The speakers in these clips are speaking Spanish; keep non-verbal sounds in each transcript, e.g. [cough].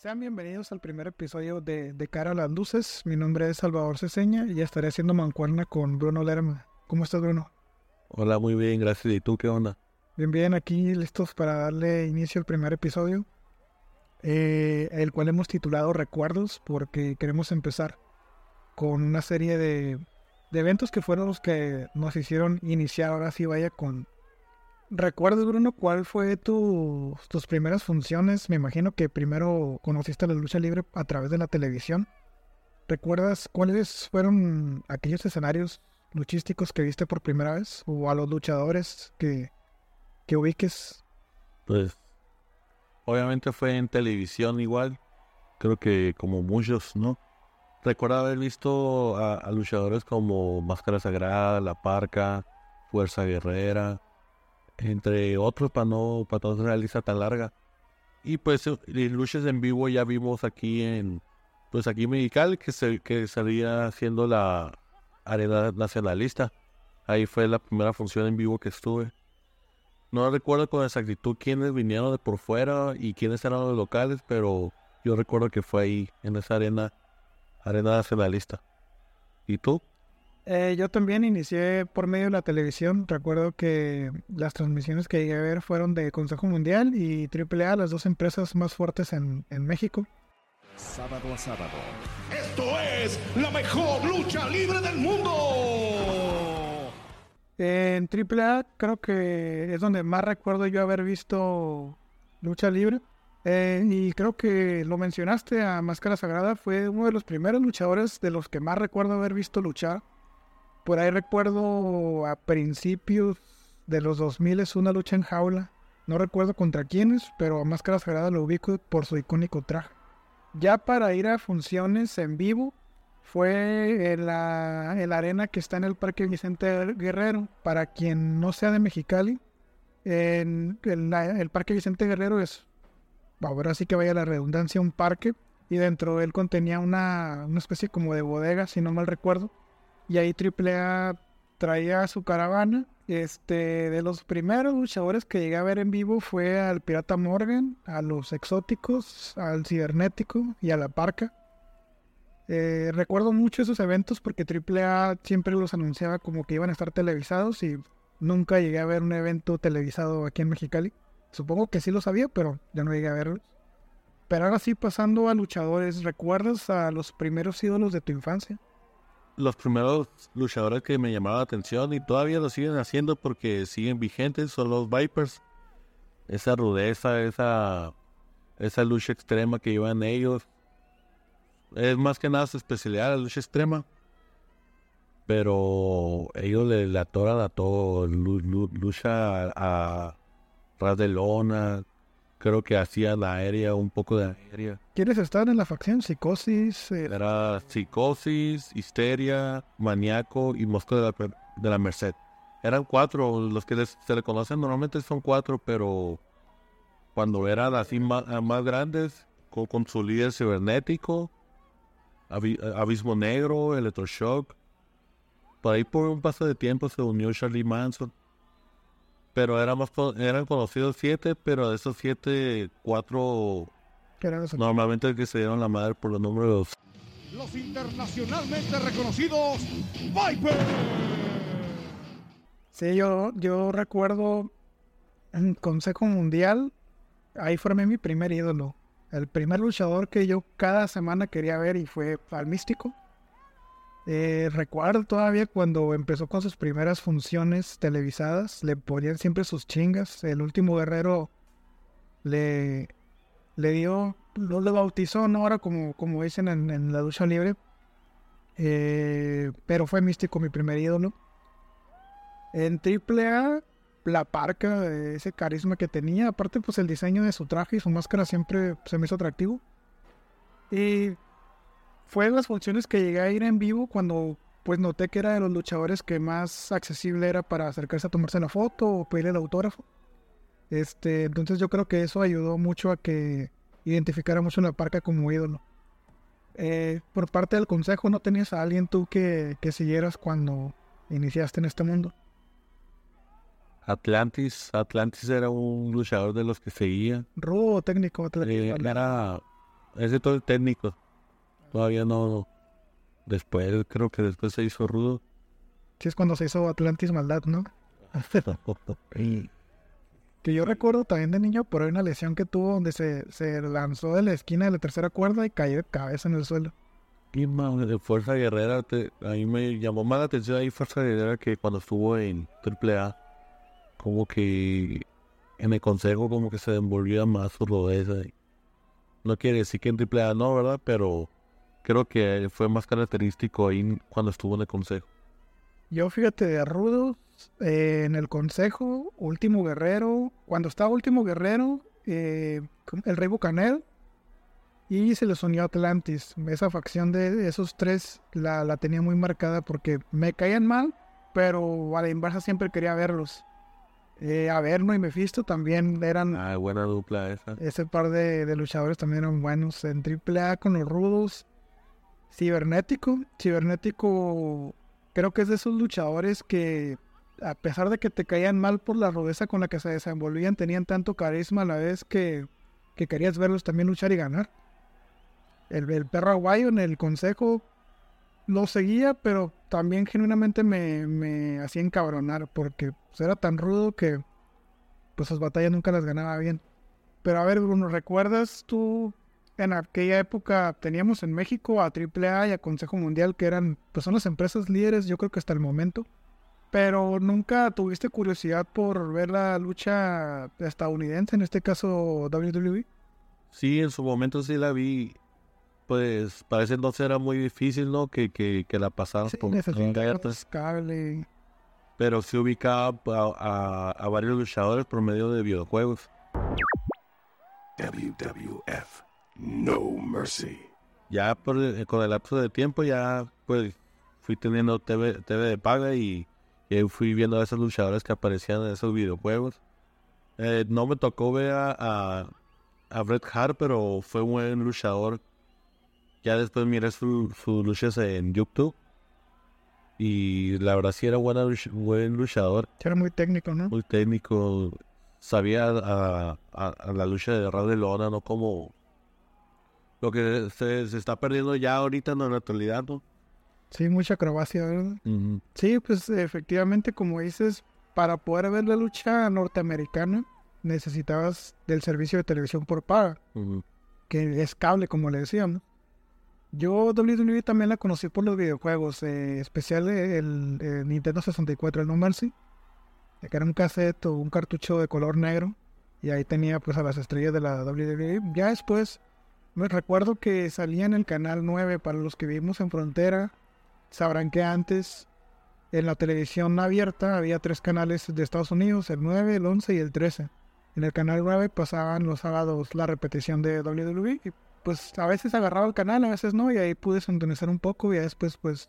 Sean bienvenidos al primer episodio de De Cara a las Luces. Mi nombre es Salvador Ceseña y estaré haciendo mancuerna con Bruno Lerma. ¿Cómo estás, Bruno? Hola, muy bien, gracias. ¿Y tú qué onda? Bien, bien, aquí listos para darle inicio al primer episodio, eh, el cual hemos titulado Recuerdos, porque queremos empezar con una serie de, de eventos que fueron los que nos hicieron iniciar. Ahora sí, vaya con ¿Recuerdas, Bruno, cuál fue tu, tus primeras funciones? Me imagino que primero conociste la lucha libre a través de la televisión. ¿Recuerdas cuáles fueron aquellos escenarios luchísticos que viste por primera vez? ¿O a los luchadores que, que ubiques? Pues, obviamente fue en televisión igual. Creo que como muchos, ¿no? Recuerdo haber visto a, a luchadores como Máscara Sagrada, La Parca, Fuerza Guerrera entre otros para no, para no hacer la lista tan larga. Y pues luchas en vivo ya vimos aquí en, pues aquí en Mexicali que, se, que salía haciendo la arena nacionalista. Ahí fue la primera función en vivo que estuve. No recuerdo con exactitud quiénes vinieron de por fuera y quiénes eran los locales, pero yo recuerdo que fue ahí, en esa arena, arena nacionalista. ¿Y tú? Eh, yo también inicié por medio de la televisión. Recuerdo que las transmisiones que llegué a ver fueron de Consejo Mundial y AAA, las dos empresas más fuertes en, en México. Sábado a sábado. Esto es la mejor lucha libre del mundo. En AAA creo que es donde más recuerdo yo haber visto lucha libre. Eh, y creo que lo mencionaste a Máscara Sagrada, fue uno de los primeros luchadores de los que más recuerdo haber visto luchar. Por ahí recuerdo a principios de los 2000 es una lucha en jaula. No recuerdo contra quiénes, pero a Máscara Sagrada lo ubico por su icónico traje. Ya para ir a funciones en vivo fue en la, arena que está en el Parque Vicente Guerrero. Para quien no sea de Mexicali, en, el Parque Vicente Guerrero es, ahora sí que vaya la redundancia, un parque. Y dentro de él contenía una, una especie como de bodega, si no mal recuerdo y ahí AAA traía su caravana. Este, de los primeros luchadores que llegué a ver en vivo fue al Pirata Morgan, a los Exóticos, al Cibernético y a la Parca. Eh, recuerdo mucho esos eventos porque AAA siempre los anunciaba como que iban a estar televisados y nunca llegué a ver un evento televisado aquí en Mexicali. Supongo que sí lo sabía, pero ya no llegué a verlos. Pero ahora sí, pasando a luchadores, ¿recuerdas a los primeros ídolos de tu infancia? Los primeros luchadores que me llamaban la atención y todavía lo siguen haciendo porque siguen vigentes son los Vipers. Esa rudeza, esa, esa lucha extrema que llevan ellos. Es más que nada su especialidad, la lucha extrema. Pero ellos le, le atoran a todo. lucha a, a ras de lona, creo que hacía la aérea, un poco de aérea. ¿Quiénes están en la facción? Psicosis. Eh, Era Psicosis, Histeria, Maníaco y Mosco de la, de la Merced. Eran cuatro, los que se le conocen normalmente son cuatro, pero cuando eran así más, grandes, con, su líder cibernético, Abismo Negro, Electroshock. Por ahí por un paso de tiempo se unió Charlie Manson pero éramos, eran conocidos siete, pero de esos siete, cuatro normalmente que se dieron la madre por los números. Los internacionalmente reconocidos Viper. Sí, yo, yo recuerdo en Consejo Mundial, ahí formé mi primer ídolo. El primer luchador que yo cada semana quería ver y fue al Místico. Eh, recuerdo todavía cuando empezó con sus primeras funciones televisadas, le ponían siempre sus chingas. El último guerrero le, le dio, no le bautizó, ¿no? Ahora como, como dicen en, la ducha libre. Eh, pero fue místico mi primer ídolo. En AAA, la parca, ese carisma que tenía, aparte pues el diseño de su traje y su máscara siempre se me hizo atractivo. Y fue las funciones que llegué a ir en vivo cuando pues noté que era de los luchadores que más accesible era para acercarse a tomarse la foto o pedir el autógrafo. Este, entonces yo creo que eso ayudó mucho a que identificara mucho la parca como ídolo. Eh, por parte del consejo, ¿no tenías a alguien tú que, que siguieras cuando iniciaste en este mundo? Atlantis, Atlantis era un luchador de los que seguía. Rudo técnico, Atlantis. Eh, era ese todo el técnico. Todavía no. Después, creo que después se hizo rudo. Sí, es cuando se hizo Atlantis Maldad, ¿no? [laughs] que yo recuerdo también de niño por una lesión que tuvo donde se, se lanzó de la esquina de la tercera cuerda y cayó de cabeza en el suelo. Y man, de Fuerza Guerrera, te- a mí me llamó más la atención ahí Fuerza Guerrera que cuando estuvo en AAA. Como que en el consejo como que se envolvía más su rodeza. No quiere decir que en AAA no, ¿verdad? Pero creo que fue más característico ahí cuando estuvo en el consejo. Yo fíjate de Rudos, eh, en el Consejo, Último Guerrero, cuando estaba Último Guerrero, eh, el Rey Bucanel y se les unió Atlantis. Esa facción de esos tres la, la tenía muy marcada porque me caían mal, pero a la inversa siempre quería verlos. Eh, Averno y Mephisto también eran Ah, buena dupla esa. ese par de, de luchadores también eran buenos. En AAA con los rudos. Cibernético. Cibernético creo que es de esos luchadores que a pesar de que te caían mal por la rudeza con la que se desenvolvían, tenían tanto carisma a la vez que, que querías verlos también luchar y ganar. El, perro aguayo en el consejo lo seguía, pero también genuinamente me, me hacía encabronar porque pues, era tan rudo que pues sus batallas nunca las ganaba bien. Pero a ver, Bruno, ¿recuerdas tú en aquella época teníamos en México a AAA y a Consejo Mundial que eran, pues son las empresas líderes, yo creo que hasta el momento? Pero nunca tuviste curiosidad por ver la lucha estadounidense, en este caso? WWE. Sí, en su momento sí la vi. Pues parece entonces era muy difícil, ¿no? Que, que, que la pasaran Sí, por necesitabas cable. Pero sí ubicaba a, a- a varios luchadores por medio de videojuegos. WWF. No mercy. Ya por el- con el lapso de tiempo ya pues fui teniendo TV, TV de paga y, y fui viendo a esos luchadores que aparecían en esos videojuegos. Eh, no me tocó ver a, a, a Bret Hart, pero fue un buen luchador. Ya después miré su- sus luchas en YouTube. Y la verdad sí era buena, buen luchador. Era muy técnico, ¿no? muy técnico, sabía a, a- a la lucha de ras de lona, no como lo que se, se está perdiendo ya ahorita ¿no? en la actualidad, ¿no? Sí, mucha acrobacia, ¿verdad? Sí, pues efectivamente, como dices, para poder ver la lucha norteamericana necesitabas del servicio de televisión por paga, que es cable, como le decíamos. Yo WWE también la conocí por los videojuegos, eh, especial el, el Nintendo 64, el No Mercy, que era un cassette o un cartucho de color negro, y ahí tenía pues a las estrellas de la WWE. Ya después me recuerdo que salía en el canal 9 para los que vivimos en frontera, sabrán que antes en la televisión abierta había tres canales de Estados Unidos, el 9, el 11 y el 13. En el canal 9 pasaban los sábados la repetición de WWE y pues a veces agarraba el canal, a veces no, y ahí pude sintonizar un poco y después pues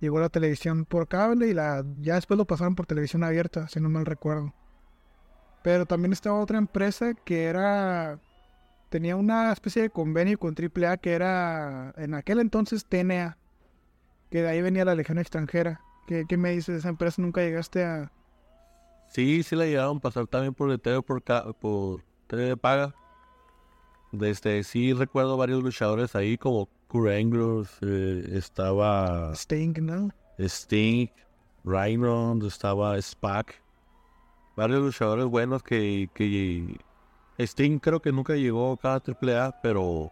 llegó la televisión por cable y la ya después lo pasaron por televisión abierta, si no mal recuerdo. Pero también estaba otra empresa que era tenía una especie de convenio con AAA que era en aquel entonces TNA, que de ahí venía la Legión extranjera. ¿Qué, qué me dices de esa empresa? ¿Nunca llegaste a...? Sí, sí la llegaron a pasar también por el TV por, por TV de paga. Desde, sí recuerdo varios luchadores ahí como Kurt eh, estaba Sting, ¿no? Sting, Rhino, estaba Spack. Varios luchadores buenos que, que Sting creo que nunca llegó acá a AAA, pero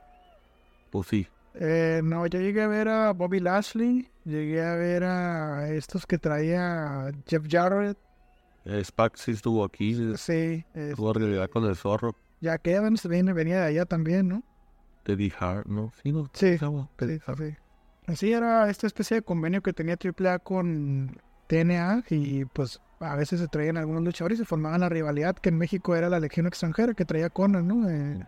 pues sí. Eh, no, yo llegué a ver a Bobby Lashley, llegué a ver a estos que traía Jeff Jarrett, Eh, Spack sí estuvo aquí, sí, eh, tuvo realidad con el zorro. Jack Evans viene, venía de allá también, ¿no? Teddy Hart, ¿no? Sí, no. Sí, Sí, sí. Así era esta especie de convenio que tenía AAA con TNA y pues a veces se traían algunos luchadores y se formaban la rivalidad que en México era la Legión extranjera que traía Conan, ¿no? Eh,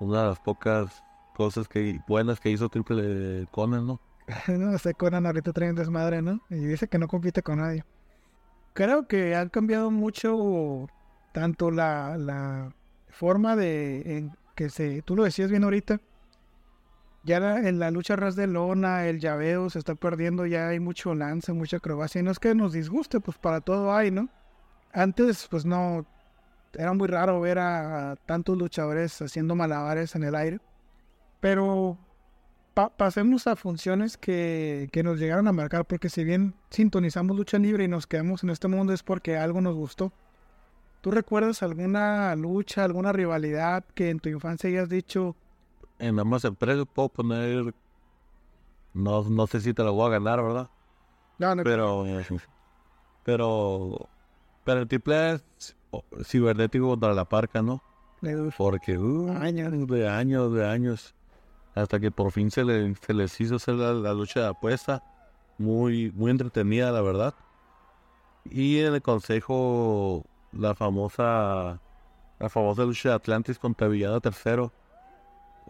Una de las pocas cosas que buenas que hizo Triple Conan, ¿no? [laughs] no sé, Conan ahorita trae un desmadre, ¿no? Y dice que no compite con nadie. Creo que han cambiado mucho tanto la, la forma de en que se, tú lo decías bien ahorita, ya en la lucha ras de lona, el llaveo se está perdiendo, ya hay mucho lance, mucha acrobacia, y no es que nos disguste, pues para todo hay, ¿no? Antes, pues no, era muy raro ver a, a tantos luchadores haciendo malabares en el aire. Pero pasemos a funciones que, que, nos llegaron a marcar, porque si bien sintonizamos lucha libre y nos quedamos en este mundo es porque algo nos gustó. ¿Tú recuerdas alguna lucha, alguna rivalidad que en tu infancia hayas dicho? En ambas empresas puedo poner, no, no sé si te lo voy a ganar, ¿verdad? No, no. Pero, pero, pero el triple es cibernético contra la parca, ¿no? Porque uh, años. de años, de años hasta que por fin se, le, se les hizo hacer la, lucha de apuesta. Muy, muy entretenida, la verdad. Y en el consejo, la famosa, la famosa lucha de Atlantis contra Villano Tercero.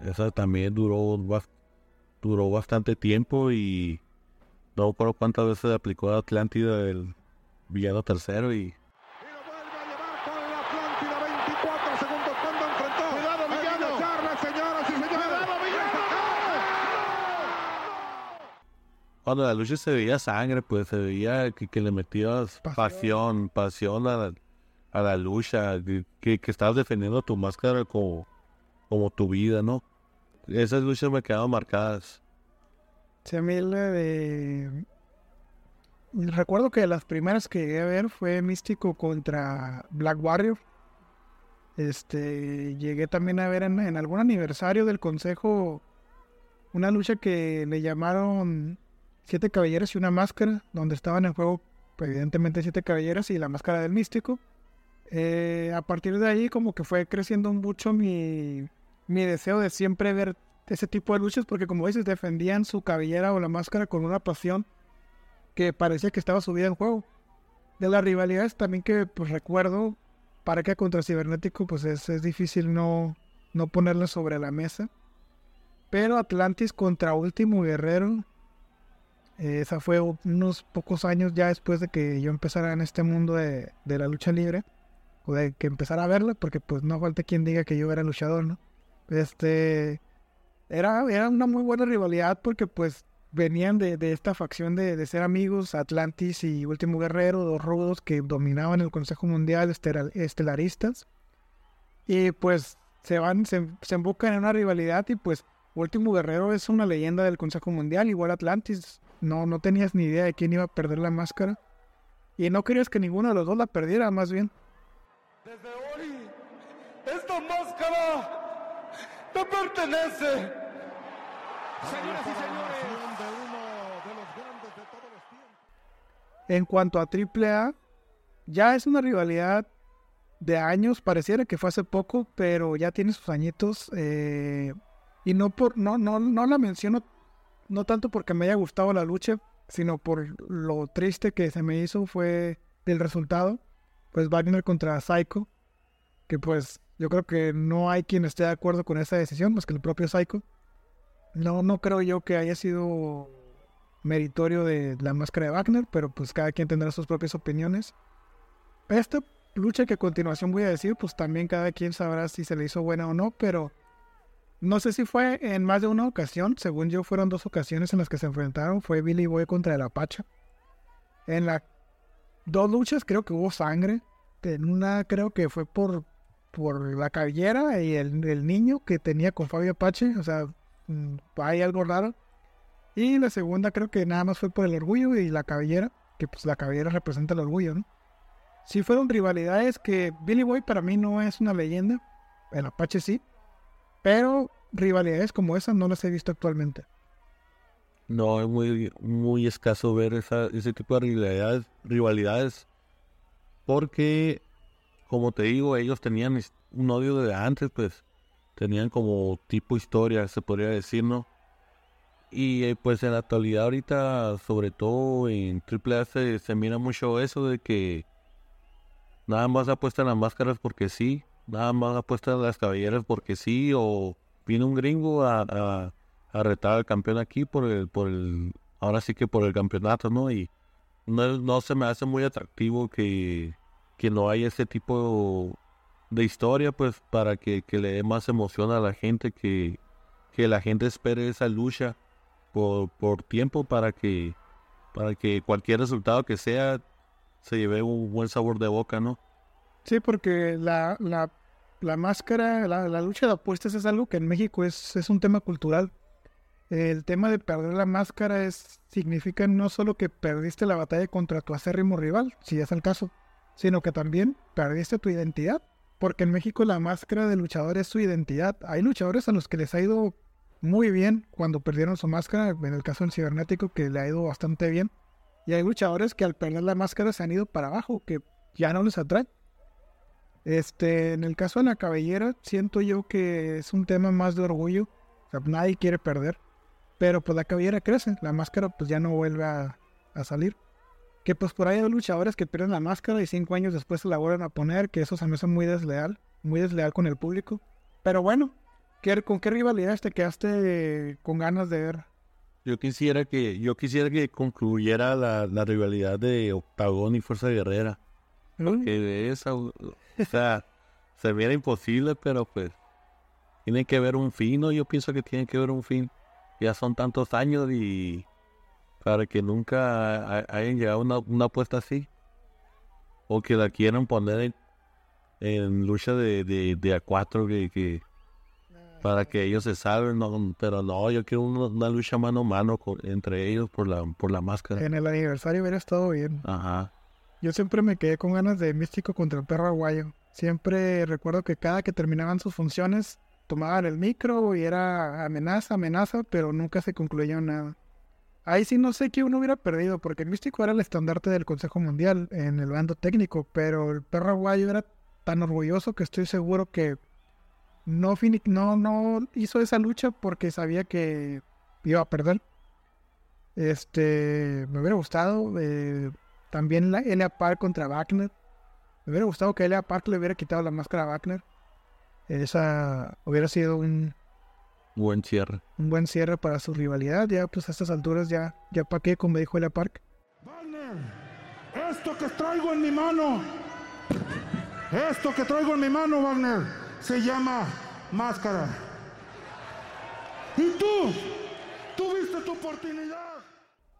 Esa también duró, duró bastante tiempo y no recuerdo cuántas veces aplicó a Atlántida el Villano Tercero y cuando la lucha se veía sangre, pues se veía que, le metías pasión, pasión a, la, a la lucha, que, que, estabas defendiendo tu máscara como, como tu vida, ¿no? Esas luchas me quedaron marcadas. Sí, a mí de... Recuerdo que las primeras que llegué a ver fue Místico contra Black Warrior. Este, llegué también a ver en, en algún aniversario del consejo una lucha que le llamaron siete caballeros y una máscara, donde estaban en juego evidentemente siete caballeros y la máscara del místico. Eh, a partir de ahí como que fue creciendo mucho mi, mi deseo de siempre ver ese tipo de luchas porque como dices defendían su cabellera o la máscara con una pasión que parecía que estaba subida en juego. De las rivalidades también que pues recuerdo, para que contra Cibernético pues es, es difícil no, no ponerla sobre la mesa. Pero Atlantis contra Último Guerrero esa fue unos pocos años ya después de que yo empezara en este mundo de, la lucha libre, o de que empezara a verla, porque pues no falta quien diga que yo era luchador, ¿no? Este, era, era una muy buena rivalidad porque pues venían de, esta facción de, ser amigos, Atlantis y Último Guerrero, dos rudos que dominaban el Consejo Mundial Estelaristas. Y pues se van, se, se embocan en una rivalidad y pues Último Guerrero es una leyenda del Consejo Mundial, igual Atlantis no, no tenías ni idea de quién iba a perder la máscara. Y no querías que ninguno de los dos la perdiera, más bien. Desde hoy, esta máscara te pertenece. Señoras y señores, de uno de los grandes de todos los tiempos. En cuanto a AAA, ya es una rivalidad de años, pareciera que fue hace poco, pero ya tiene sus añitos. Eh, y no por, no, no, no la menciono no tanto porque me haya gustado la lucha, sino por lo triste que se me hizo fue el resultado. Pues Wagner contra Psycho, que pues yo creo que no hay quien esté de acuerdo con esa decisión, más que el propio Psycho. No, no creo yo que haya sido meritorio de la máscara de Wagner, pero pues cada quien tendrá sus propias opiniones. Esta lucha que a continuación voy a decir, pues también cada quien sabrá si se le hizo buena o no, pero no sé si fue en más de una ocasión, según yo fueron dos ocasiones en las que se enfrentaron, fue Billy Boy contra el Apache. En las dos luchas creo que hubo sangre, en una creo que fue por, por la cabellera y el, niño que tenía con Fabio Apache, o sea, mm, hay algo raro. Y la segunda creo que nada más fue por el orgullo y la cabellera, que pues la cabellera representa el orgullo, ¿no? Sí fueron rivalidades que Billy Boy para mí no es una leyenda, el Apache sí, pero rivalidades como esas no las he visto actualmente. No, es muy, muy escaso ver ese tipo de rivalidades, rivalidades. Porque, como te digo, ellos tenían un odio de antes, pues. Tenían como tipo historia, se podría decir, ¿no? Y eh, pues en la actualidad ahorita, sobre todo en Triple se, se mira mucho eso de que nada más apuestan las máscaras porque sí nada más apuesta a las caballeras porque sí, o viene un gringo a, retar al campeón aquí por el, por el, ahora sí que por el campeonato, ¿no? Y no, no se me hace muy atractivo que, que no haya ese tipo de historia, pues, para que, que le dé más emoción a la gente, que, que la gente espere esa lucha por, por tiempo para que, para que cualquier resultado que sea se lleve un buen sabor de boca, ¿no? Sí, porque la, la máscara, la, la lucha de apuestas es algo que en México es, es un tema cultural. El tema de perder la máscara es, significa no solo que perdiste la batalla contra tu acérrimo rival, si es el caso, sino que también perdiste tu identidad. Porque en México la máscara de luchador es su identidad. Hay luchadores a los que les ha ido muy bien cuando perdieron su máscara, en el caso del cibernético que le ha ido bastante bien. Y hay luchadores que al perder la máscara se han ido para abajo, que ya no les atrae. Este, en el caso de la cabellera, siento yo que es un tema más de orgullo. O sea, nadie quiere perder. Pero pues la cabellera crece, la máscara pues ya no vuelve a, a salir. Que pues por ahí hay luchadores que pierden la máscara y cinco años después se la vuelven a poner, que eso se me hace muy desleal, muy desleal con el público. Pero bueno, ¿qué, ¿con qué rivalidades te quedaste con ganas de ver? Yo quisiera que, yo quisiera que concluyera la, la rivalidad de Octagón y Fuerza Guerrera. ¿Mm? Que de esa, o sea, se viera imposible, pero pues tiene que haber un fin, ¿no? Yo pienso que tiene que haber un fin. Ya son tantos años y para que nunca ha- hayan llegado a una, una apuesta así. O que la quieran poner en, en lucha de, de, de a cuatro que, que para que ellos se salven, no, pero no, yo quiero una, una lucha mano a mano con- entre ellos por la, por la máscara. En el aniversario hubiera estado bien. Ajá. Yo siempre me quedé con ganas de Místico contra el perro aguayo. Siempre recuerdo que cada que terminaban sus funciones tomaban el micro y era amenaza, amenaza, pero nunca se concluyó nada. Ahí sí no sé qué uno hubiera perdido, porque el Místico era el estandarte del Consejo Mundial en el bando técnico, pero el perro aguayo era tan orgulloso que estoy seguro que no, no, no hizo esa lucha porque sabía que iba a perder. Este, me hubiera gustado. eh, también la Elia Park contra Wagner. Me hubiera gustado que Elia Park le hubiera quitado la máscara a Wagner. Esa hubiera sido un, Buen cierre. un buen cierre para su rivalidad. Ya, pues a estas alturas, ya, ya para qué, como dijo Elia Park. Wagner, esto que traigo en mi mano, esto que traigo en mi mano, Wagner, se llama máscara. ¿Y tú? ¿Tuviste tu oportunidad?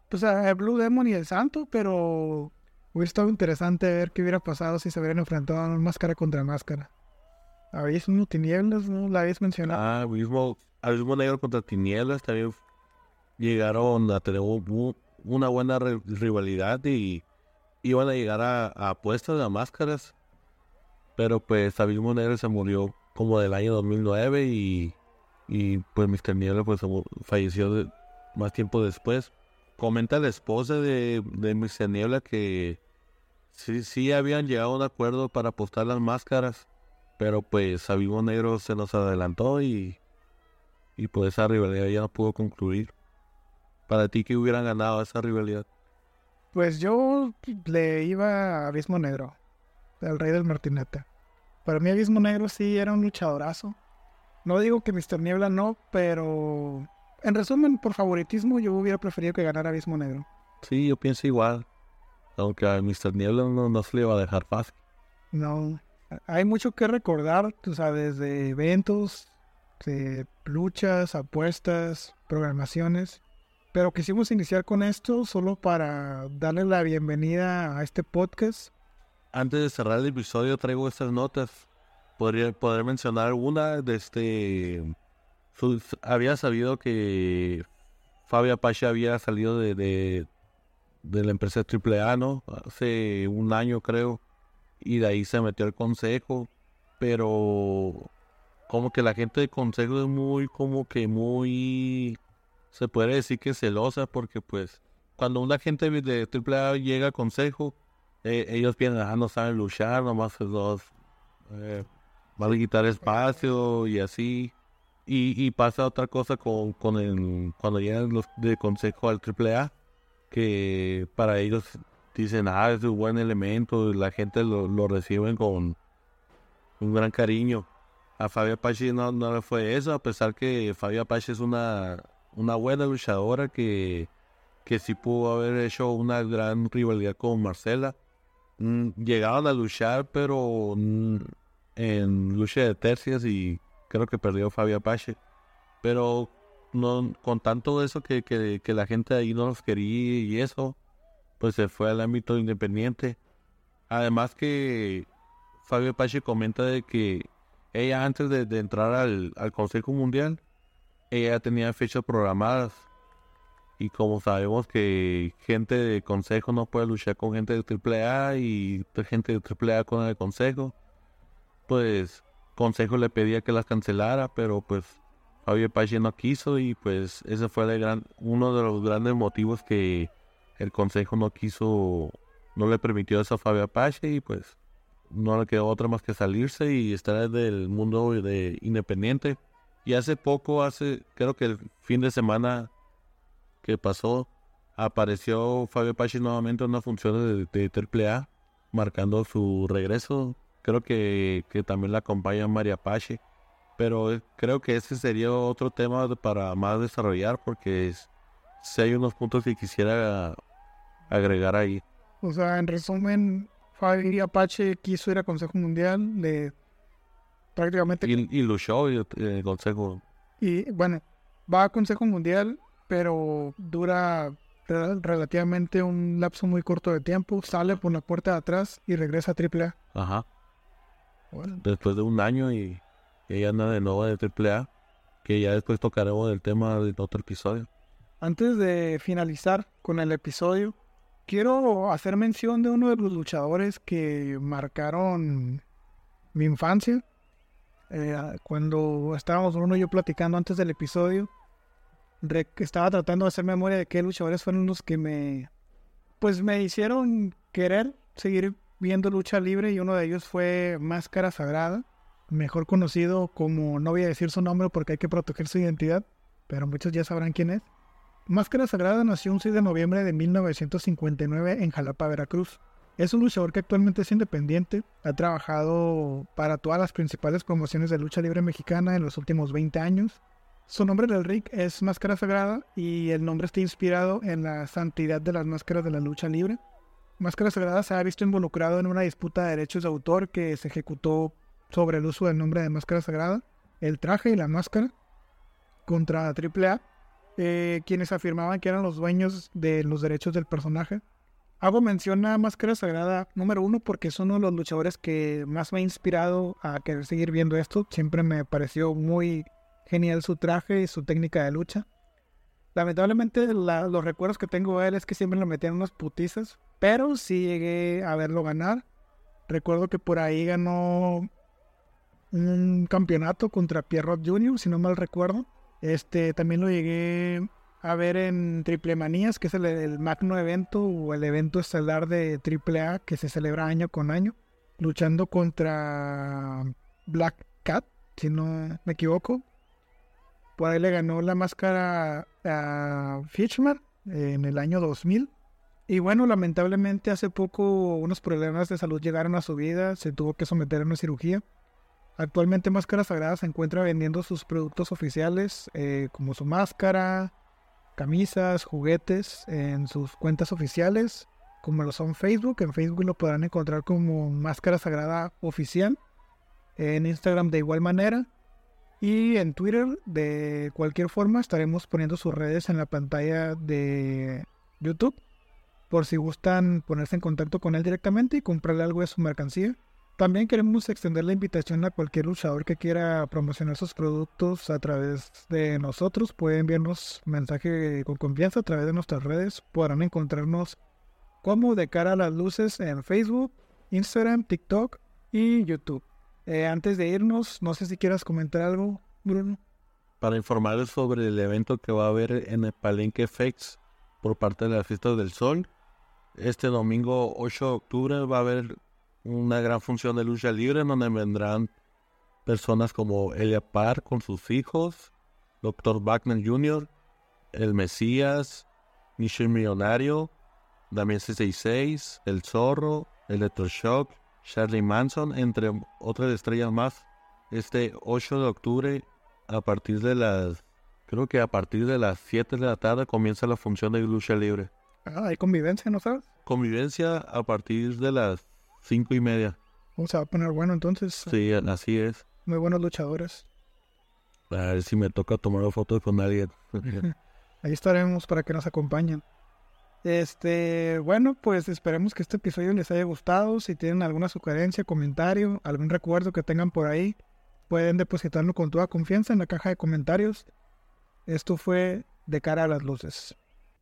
Pues a Blue Demon y el Santo, pero hubiera estado interesante ver qué hubiera pasado si se hubieran enfrentado a máscara contra máscara. Habéis uno tinieblas, ¿no? La habéis mencionado. Ah, mismo, al mismo negro contra Tinieblas también llegaron a tener un- un- una buena ri- rivalidad y iban a llegar a, a apuestas de máscaras. Pero pues Abismo Negro se murió como del año 2009 y, y pues Mr. Niebla pues falleció más tiempo después. Comenta la esposa de, de Mr. Niebla que sí, sí habían llegado a un acuerdo para apostar las máscaras. Pero pues Abismo Negro se nos adelantó y, y pues esa rivalidad ya no pudo concluir. Para ti, que hubieran ganado esa rivalidad? Pues yo le iba a Abismo Negro, el rey del martinete. Para mí Abismo Negro sí era un luchadorazo. No digo que Mr. Niebla no, pero en resumen, por favoritismo, yo hubiera preferido que ganara Abismo Negro. Sí, yo pienso igual. Aunque a Mr. Niebla no, no se le iba a dejar fácil. No, hay mucho que recordar, tú sabes, de eventos, de luchas, apuestas, programaciones. Pero quisimos iniciar con esto solo para darle la bienvenida a este podcast. Antes de cerrar el episodio traigo estas notas. Podría poder mencionar una de este... había sabido que Fabio Apache había salido de, de, de la empresa AAA, ¿no? Hace un año creo. Y de ahí se metió al consejo. Pero como que la gente del consejo es muy, como que muy... Se puede decir que celosa porque pues cuando una gente de AAA llega al consejo eh, ellos piensan, ah, no saben luchar, nomás los eh, van a quitar espacio y así. Y, y pasa otra cosa con, con el, cuando llegan los de consejo al AAA, que para ellos dicen, ah, es un buen elemento, la gente lo, lo reciben con un gran cariño. A Fabio Apache no, no le fue eso, a pesar que Fabio Apache es una, una buena luchadora que, que sí pudo haber hecho una gran rivalidad con Marcela. Mm, llegaron a luchar, pero en lucha de tercias y creo que perdió Fabio Apache. Pero no, con tanto eso que, que, que la gente ahí no los quería y eso, pues se fue al ámbito independiente. Además que Fabio Apache comenta de que ella antes de, entrar al, al Consejo Mundial, ella tenía fechas programadas. Y como sabemos que gente de Consejo no puede luchar con gente de AAA y gente de AAA con el Consejo, pues Consejo le pedía que las cancelara, pero pues Fabio Apache no quiso y pues ese fue el gran, uno de los grandes motivos que el Consejo no quiso, no le permitió eso a Fabio Apache y pues no le quedó otra más que salirse y estar del mundo de independiente. Y hace poco, hace, creo que el fin de semana que pasó, apareció Fabio Apache nuevamente en una función de, de AAA, marcando su regreso. Creo que, que también la acompaña María Apache. Pero creo que ese sería otro tema para más desarrollar porque si hay unos puntos que quisiera agregar ahí. O sea, en resumen, Fabio Apache quiso ir a Consejo Mundial, de prácticamente... Y, y luchó en el Consejo. Y bueno, va a Consejo Mundial, pero dura relativamente un lapso muy corto de tiempo, sale por la puerta de atrás y regresa a AAA. Ajá. Después de un año y, ella anda de nuevo de AAA, que ya después tocaremos el tema de otro episodio. Antes de finalizar con el episodio, quiero hacer mención de uno de los luchadores que marcaron mi infancia. Eh, cuando estábamos uno y yo platicando antes del episodio, estaba tratando de hacer memoria de qué luchadores fueron los que me, pues me hicieron querer seguir viendo lucha libre y uno de ellos fue Máscara Sagrada, mejor conocido como, no voy a decir su nombre porque hay que proteger su identidad, pero muchos ya sabrán quién es. Máscara Sagrada nació un 6 de noviembre de 1959 en Jalapa, Veracruz. Es un luchador que actualmente es independiente, ha trabajado para todas las principales promociones de lucha libre mexicana en los últimos 20 años. Su nombre del ring es Máscara Sagrada y el nombre está inspirado en la santidad de las máscaras de la lucha libre. Máscara Sagrada se ha visto involucrado en una disputa de derechos de autor que se ejecutó sobre el uso del nombre de Máscara Sagrada, el traje y la máscara contra AAA eh, quienes afirmaban que eran los dueños de los derechos del personaje. Hago mención a Máscara Sagrada número uno porque es uno de los luchadores que más me ha inspirado a querer seguir viendo esto. Siempre me pareció muy genial su traje y su técnica de lucha. Lamentablemente los recuerdos que tengo de él es que siempre le metían unas putizas, pero sí llegué a verlo ganar. Recuerdo que por ahí ganó un campeonato contra Pierrot Jr., si no mal recuerdo. Este, también lo llegué a ver en Triple Manías, que es el, magno evento o el evento estelar de Triple A que se celebra año con año, luchando contra Black Cat, si no me equivoco. Por ahí le ganó la máscara a Fishman en el año 2000. Y bueno, lamentablemente hace poco unos problemas de salud llegaron a su vida, se tuvo que someter a una cirugía. Actualmente Máscara Sagrada se encuentra vendiendo sus productos oficiales eh, como su máscara, camisas, juguetes en sus cuentas oficiales, como lo son Facebook. En Facebook lo podrán encontrar como Máscara Sagrada Oficial. En Instagram de igual manera. Y en Twitter de cualquier forma estaremos poniendo sus redes en la pantalla de YouTube. Por si gustan ponerse en contacto con él directamente y comprarle algo de su mercancía. También queremos extender la invitación a cualquier luchador que quiera promocionar sus productos a través de nosotros. Pueden enviarnos mensaje con confianza a través de nuestras redes. Podrán encontrarnos como de cara a las luces en Facebook, Instagram, TikTok y YouTube. Eh, antes de irnos, no sé si quieras comentar algo, Bruno. Para informarles sobre el evento que va a haber en el Palenque FX por parte de la Fiesta del Sol. Este domingo 8 de octubre va a haber una gran función de lucha libre en donde vendrán personas como Elia Parr con sus hijos, Dr. Wagner Jr., El Mesías, Michel Millonario, Damien 66, El Zorro, Electroshock, Charlie Manson, entre otras estrellas más. Este 8 de octubre, a partir de las, creo que a partir de las 7 de la tarde comienza la función de lucha libre. Ah, hay convivencia, ¿no sabes? Convivencia a partir de las Cinco y media. Vamos a poner bueno entonces. Sí, así es. Muy buenos luchadores. A ver si me toca tomar fotos con alguien. [laughs] Ahí estaremos para que nos acompañen. Este, bueno, pues esperemos que este episodio les haya gustado. Si tienen alguna sugerencia, comentario, algún recuerdo que tengan por ahí, pueden depositarlo con toda confianza en la caja de comentarios. Esto fue de cara a las luces.